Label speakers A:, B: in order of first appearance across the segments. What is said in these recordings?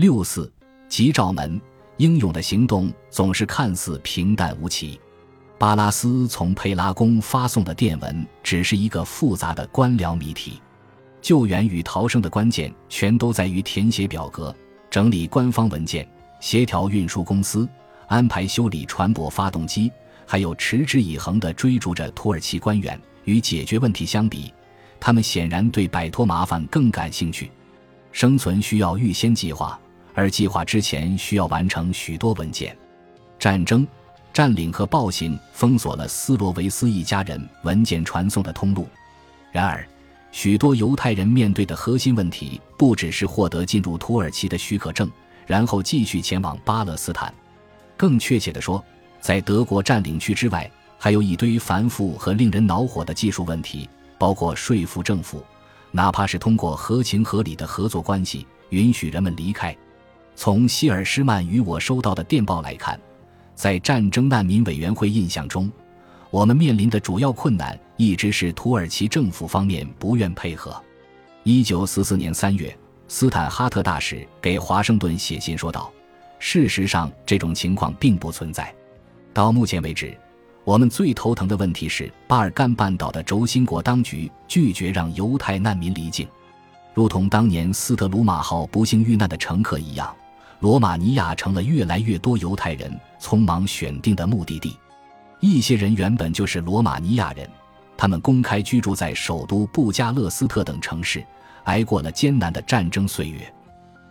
A: 六四吉兆门，英勇的行动总是看似平淡无奇。巴拉斯从佩拉宫发送的电文只是一个复杂的官僚谜题。救援与逃生的关键全都在于填写表格、整理官方文件、协调运输公司、安排修理船舶发动机，还有持之以恒地追逐着土耳其官员。与解决问题相比，他们显然对摆脱麻烦更感兴趣。生存需要预先计划，而计划之前需要完成许多文件。战争、占领和暴行封锁了斯罗维斯一家人文件传送的通路。然而，许多犹太人面对的核心问题不只是获得进入土耳其的许可证，然后继续前往巴勒斯坦。更确切地说，在德国占领区之外，还有一堆繁复和令人恼火的技术问题，包括说服政府，哪怕是通过合情合理的合作关系，允许人们离开。从希尔施曼与我收到的电报来看，在战争难民委员会印象中。我们面临的主要困难一直是土耳其政府方面不愿配合。一九四四年三月，斯坦哈特大使给华盛顿写信说道：“事实上，这种情况并不存在。到目前为止，我们最头疼的问题是巴尔干半岛的轴心国当局拒绝让犹太难民离境，如同当年斯特鲁马号不幸遇难的乘客一样，罗马尼亚成了越来越多犹太人匆忙选定的目的地。”一些人原本就是罗马尼亚人，他们公开居住在首都布加勒斯特等城市，挨过了艰难的战争岁月。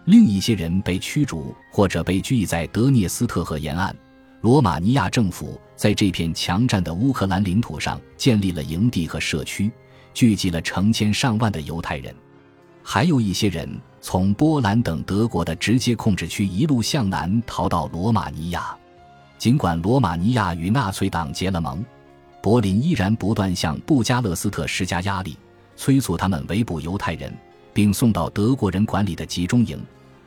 A: 另一些人被驱逐或者被拘役在德涅斯特河沿岸。罗马尼亚政府在这片强占的乌克兰领土上建立了营地和社区，聚集了成千上万的犹太人。还有一些人从波兰等德国的直接控制区一路向南逃到罗马尼亚。尽管罗马尼亚与纳粹党结了盟，柏林依然不断向布加勒斯特施加压力，催促他们围捕犹太人，并送到德国人管理的集中营。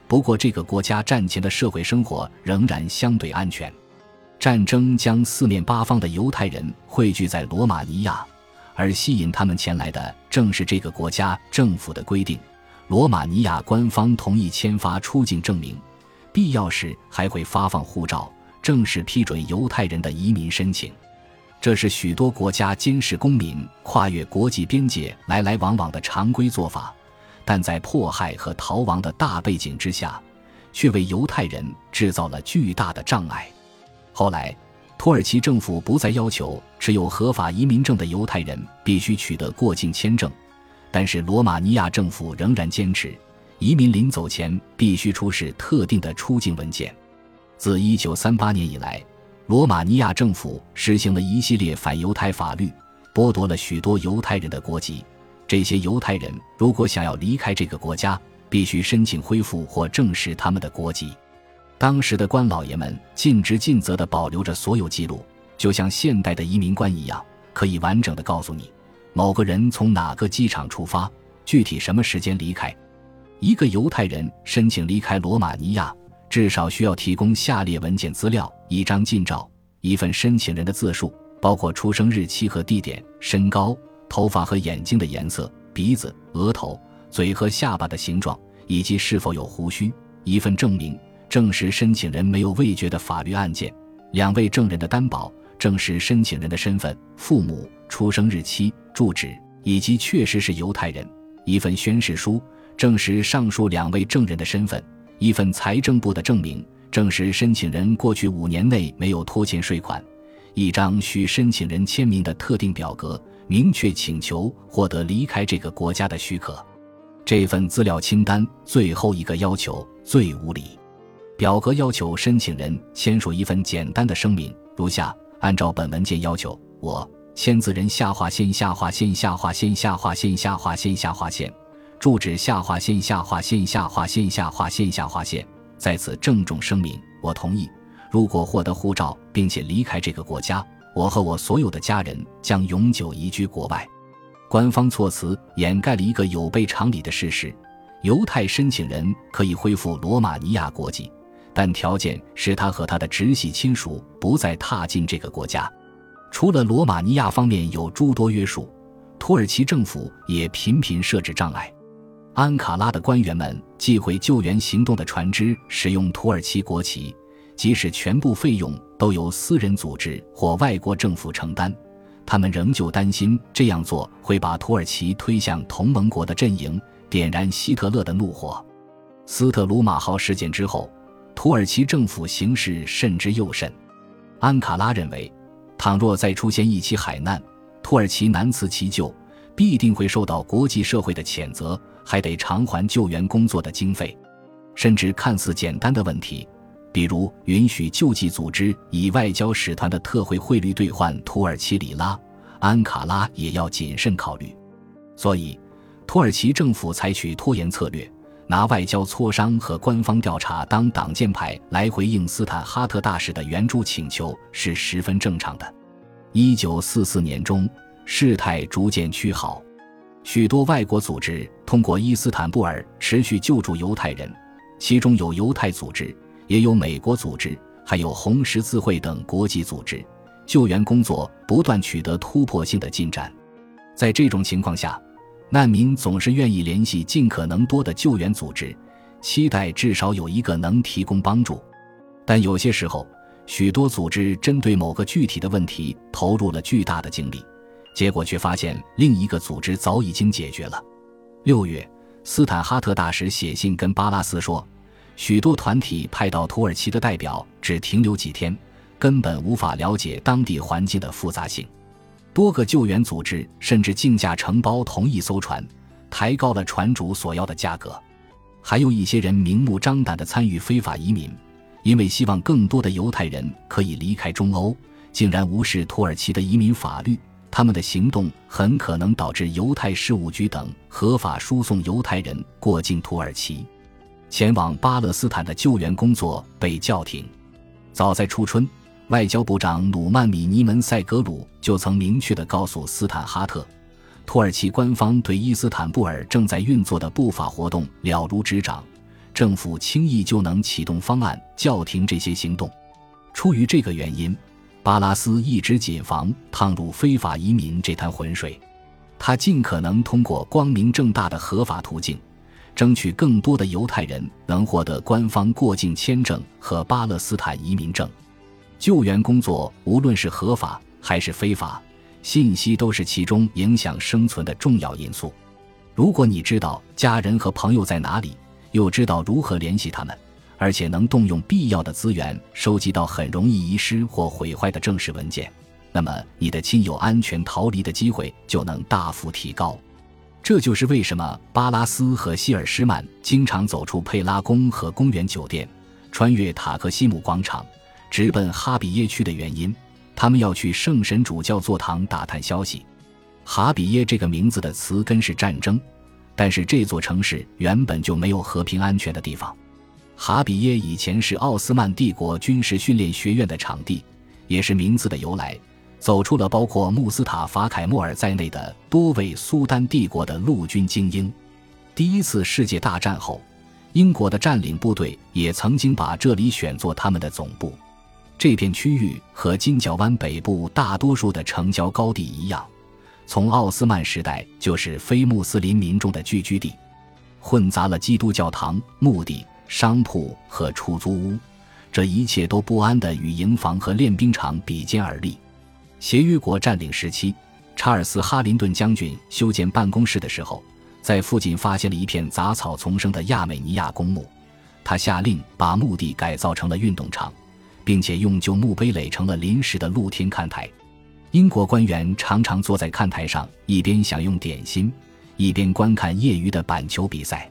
A: 不过，这个国家战前的社会生活仍然相对安全。战争将四面八方的犹太人汇聚在罗马尼亚，而吸引他们前来的正是这个国家政府的规定：罗马尼亚官方同意签发出境证明，必要时还会发放护照。正式批准犹太人的移民申请，这是许多国家监视公民跨越国际边界来来往往的常规做法，但在迫害和逃亡的大背景之下，却为犹太人制造了巨大的障碍。后来，土耳其政府不再要求持有合法移民证的犹太人必须取得过境签证，但是罗马尼亚政府仍然坚持，移民临走前必须出示特定的出境文件。自1938年以来，罗马尼亚政府实行了一系列反犹太法律，剥夺了许多犹太人的国籍。这些犹太人如果想要离开这个国家，必须申请恢复或证实他们的国籍。当时的官老爷们尽职尽责地保留着所有记录，就像现代的移民官一样，可以完整地告诉你某个人从哪个机场出发，具体什么时间离开。一个犹太人申请离开罗马尼亚。至少需要提供下列文件资料：一张近照，一份申请人的自述，包括出生日期和地点、身高、头发和眼睛的颜色、鼻子、额头、嘴和下巴的形状，以及是否有胡须；一份证明，证实申请人没有未决的法律案件；两位证人的担保，证实申请人的身份、父母、出生日期、住址以及确实是犹太人；一份宣誓书，证实上述两位证人的身份。一份财政部的证明，证实申请人过去五年内没有拖欠税款；一张需申请人签名的特定表格，明确请求获得离开这个国家的许可。这份资料清单最后一个要求最无理，表格要求申请人签署一份简单的声明，如下：按照本文件要求，我签字人下划线下划线下划线下划线下划线下划线。住址下划线下划线下划线下划线下划线，在此郑重声明，我同意。如果获得护照并且离开这个国家，我和我所有的家人将永久移居国外。官方措辞掩盖了一个有悖常理的事实：犹太申请人可以恢复罗马尼亚国籍，但条件是他和他的直系亲属不再踏进这个国家。除了罗马尼亚方面有诸多约束，土耳其政府也频频设置障碍。安卡拉的官员们寄回救援行动的船只使用土耳其国旗，即使全部费用都由私人组织或外国政府承担，他们仍旧担心这样做会把土耳其推向同盟国的阵营，点燃希特勒的怒火。斯特鲁马号事件之后，土耳其政府形势慎之又慎。安卡拉认为，倘若再出现一起海难，土耳其难辞其咎，必定会受到国际社会的谴责。还得偿还救援工作的经费，甚至看似简单的问题，比如允许救济组织以外交使团的特惠汇率兑换土耳其里拉，安卡拉也要谨慎考虑。所以，土耳其政府采取拖延策略，拿外交磋商和官方调查当挡箭牌来回应斯坦哈特大使的援助请求是十分正常的。一九四四年中，事态逐渐趋好。许多外国组织通过伊斯坦布尔持续救助犹太人，其中有犹太组织，也有美国组织，还有红十字会等国际组织。救援工作不断取得突破性的进展。在这种情况下，难民总是愿意联系尽可能多的救援组织，期待至少有一个能提供帮助。但有些时候，许多组织针对某个具体的问题投入了巨大的精力。结果却发现另一个组织早已经解决了。六月，斯坦哈特大使写信跟巴拉斯说，许多团体派到土耳其的代表只停留几天，根本无法了解当地环境的复杂性。多个救援组织甚至竞价承包同一艘船，抬高了船主所要的价格。还有一些人明目张胆地参与非法移民，因为希望更多的犹太人可以离开中欧，竟然无视土耳其的移民法律。他们的行动很可能导致犹太事务局等合法输送犹太人过境土耳其，前往巴勒斯坦的救援工作被叫停。早在初春，外交部长努曼米尼门塞格鲁就曾明确地告诉斯坦哈特，土耳其官方对伊斯坦布尔正在运作的不法活动了如指掌，政府轻易就能启动方案叫停这些行动。出于这个原因。巴拉斯一直谨防趟入非法移民这滩浑水，他尽可能通过光明正大的合法途径，争取更多的犹太人能获得官方过境签证和巴勒斯坦移民证。救援工作无论是合法还是非法，信息都是其中影响生存的重要因素。如果你知道家人和朋友在哪里，又知道如何联系他们。而且能动用必要的资源收集到很容易遗失或毁坏的正式文件，那么你的亲友安全逃离的机会就能大幅提高。这就是为什么巴拉斯和希尔施曼经常走出佩拉宫和公园酒店，穿越塔克西姆广场，直奔哈比耶区的原因。他们要去圣神主教座堂打探消息。哈比耶这个名字的词根是战争，但是这座城市原本就没有和平安全的地方。哈比耶以前是奥斯曼帝国军事训练学院的场地，也是名字的由来。走出了包括穆斯塔法·凯莫尔在内的多位苏丹帝国的陆军精英。第一次世界大战后，英国的占领部队也曾经把这里选作他们的总部。这片区域和金角湾北部大多数的城郊高地一样，从奥斯曼时代就是非穆斯林民众的聚居地，混杂了基督教堂、墓地。商铺和出租屋，这一切都不安地与营房和练兵场比肩而立。协约国占领时期，查尔斯·哈林顿将军修建办公室的时候，在附近发现了一片杂草丛生的亚美尼亚公墓。他下令把墓地改造成了运动场，并且用旧墓碑垒成了临时的露天看台。英国官员常常坐在看台上，一边享用点心，一边观看业余的板球比赛。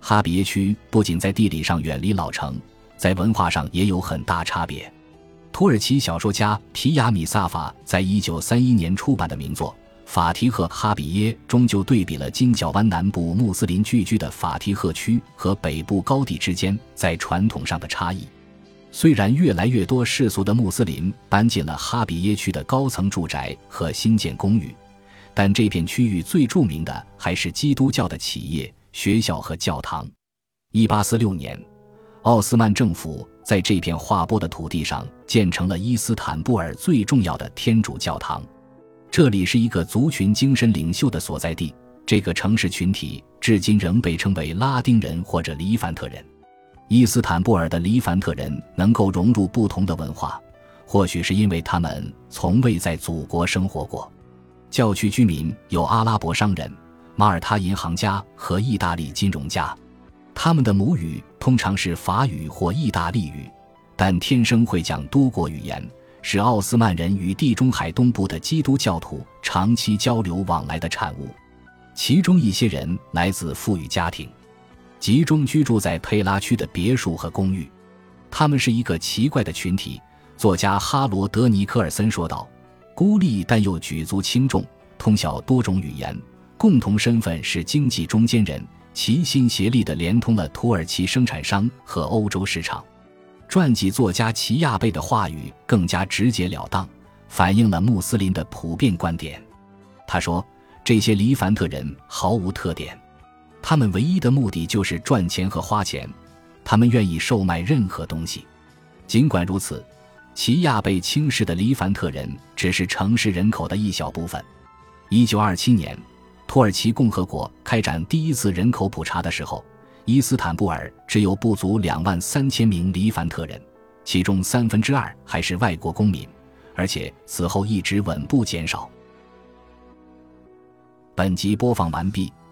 A: 哈比耶区不仅在地理上远离老城，在文化上也有很大差别。土耳其小说家皮亚米萨法在一九三一年出版的名作《法提赫哈比耶》中，就对比了金角湾南部穆斯林聚居的法提赫区和北部高地之间在传统上的差异。虽然越来越多世俗的穆斯林搬进了哈比耶区的高层住宅和新建公寓，但这片区域最著名的还是基督教的企业。学校和教堂。一八四六年，奥斯曼政府在这片划拨的土地上建成了伊斯坦布尔最重要的天主教堂。这里是一个族群精神领袖的所在地，这个城市群体至今仍被称为拉丁人或者黎凡特人。伊斯坦布尔的黎凡特人能够融入不同的文化，或许是因为他们从未在祖国生活过。教区居民有阿拉伯商人、马耳他银行家和意大利金融家，他们的母语通常是法语或意大利语，但天生会讲多国语言，是奥斯曼人与地中海东部的基督教徒长期交流往来的产物。其中一些人来自富裕家庭，集中居住在佩拉区的别墅和公寓。他们是一个奇怪的群体。作家哈罗德·尼科尔森说道。孤立但又举足轻重，通晓多种语言，共同身份是经济中间人，齐心协力地连通了土耳其生产商和欧洲市场。传记作家齐亚贝的话语更加直截了当，反映了穆斯林的普遍观点。他说：“这些黎凡特人毫无特点，他们唯一的目的就是赚钱和花钱，他们愿意售卖任何东西。尽管如此。”齐亚被轻视的黎凡特人只是城市人口的一小部分。一九二七年，土耳其共和国开展第一次人口普查的时候，伊斯坦布尔只有不足两万三千名黎凡特人，其中三分之二还是外国公民，而且此后一直稳步减少。本集播放完毕，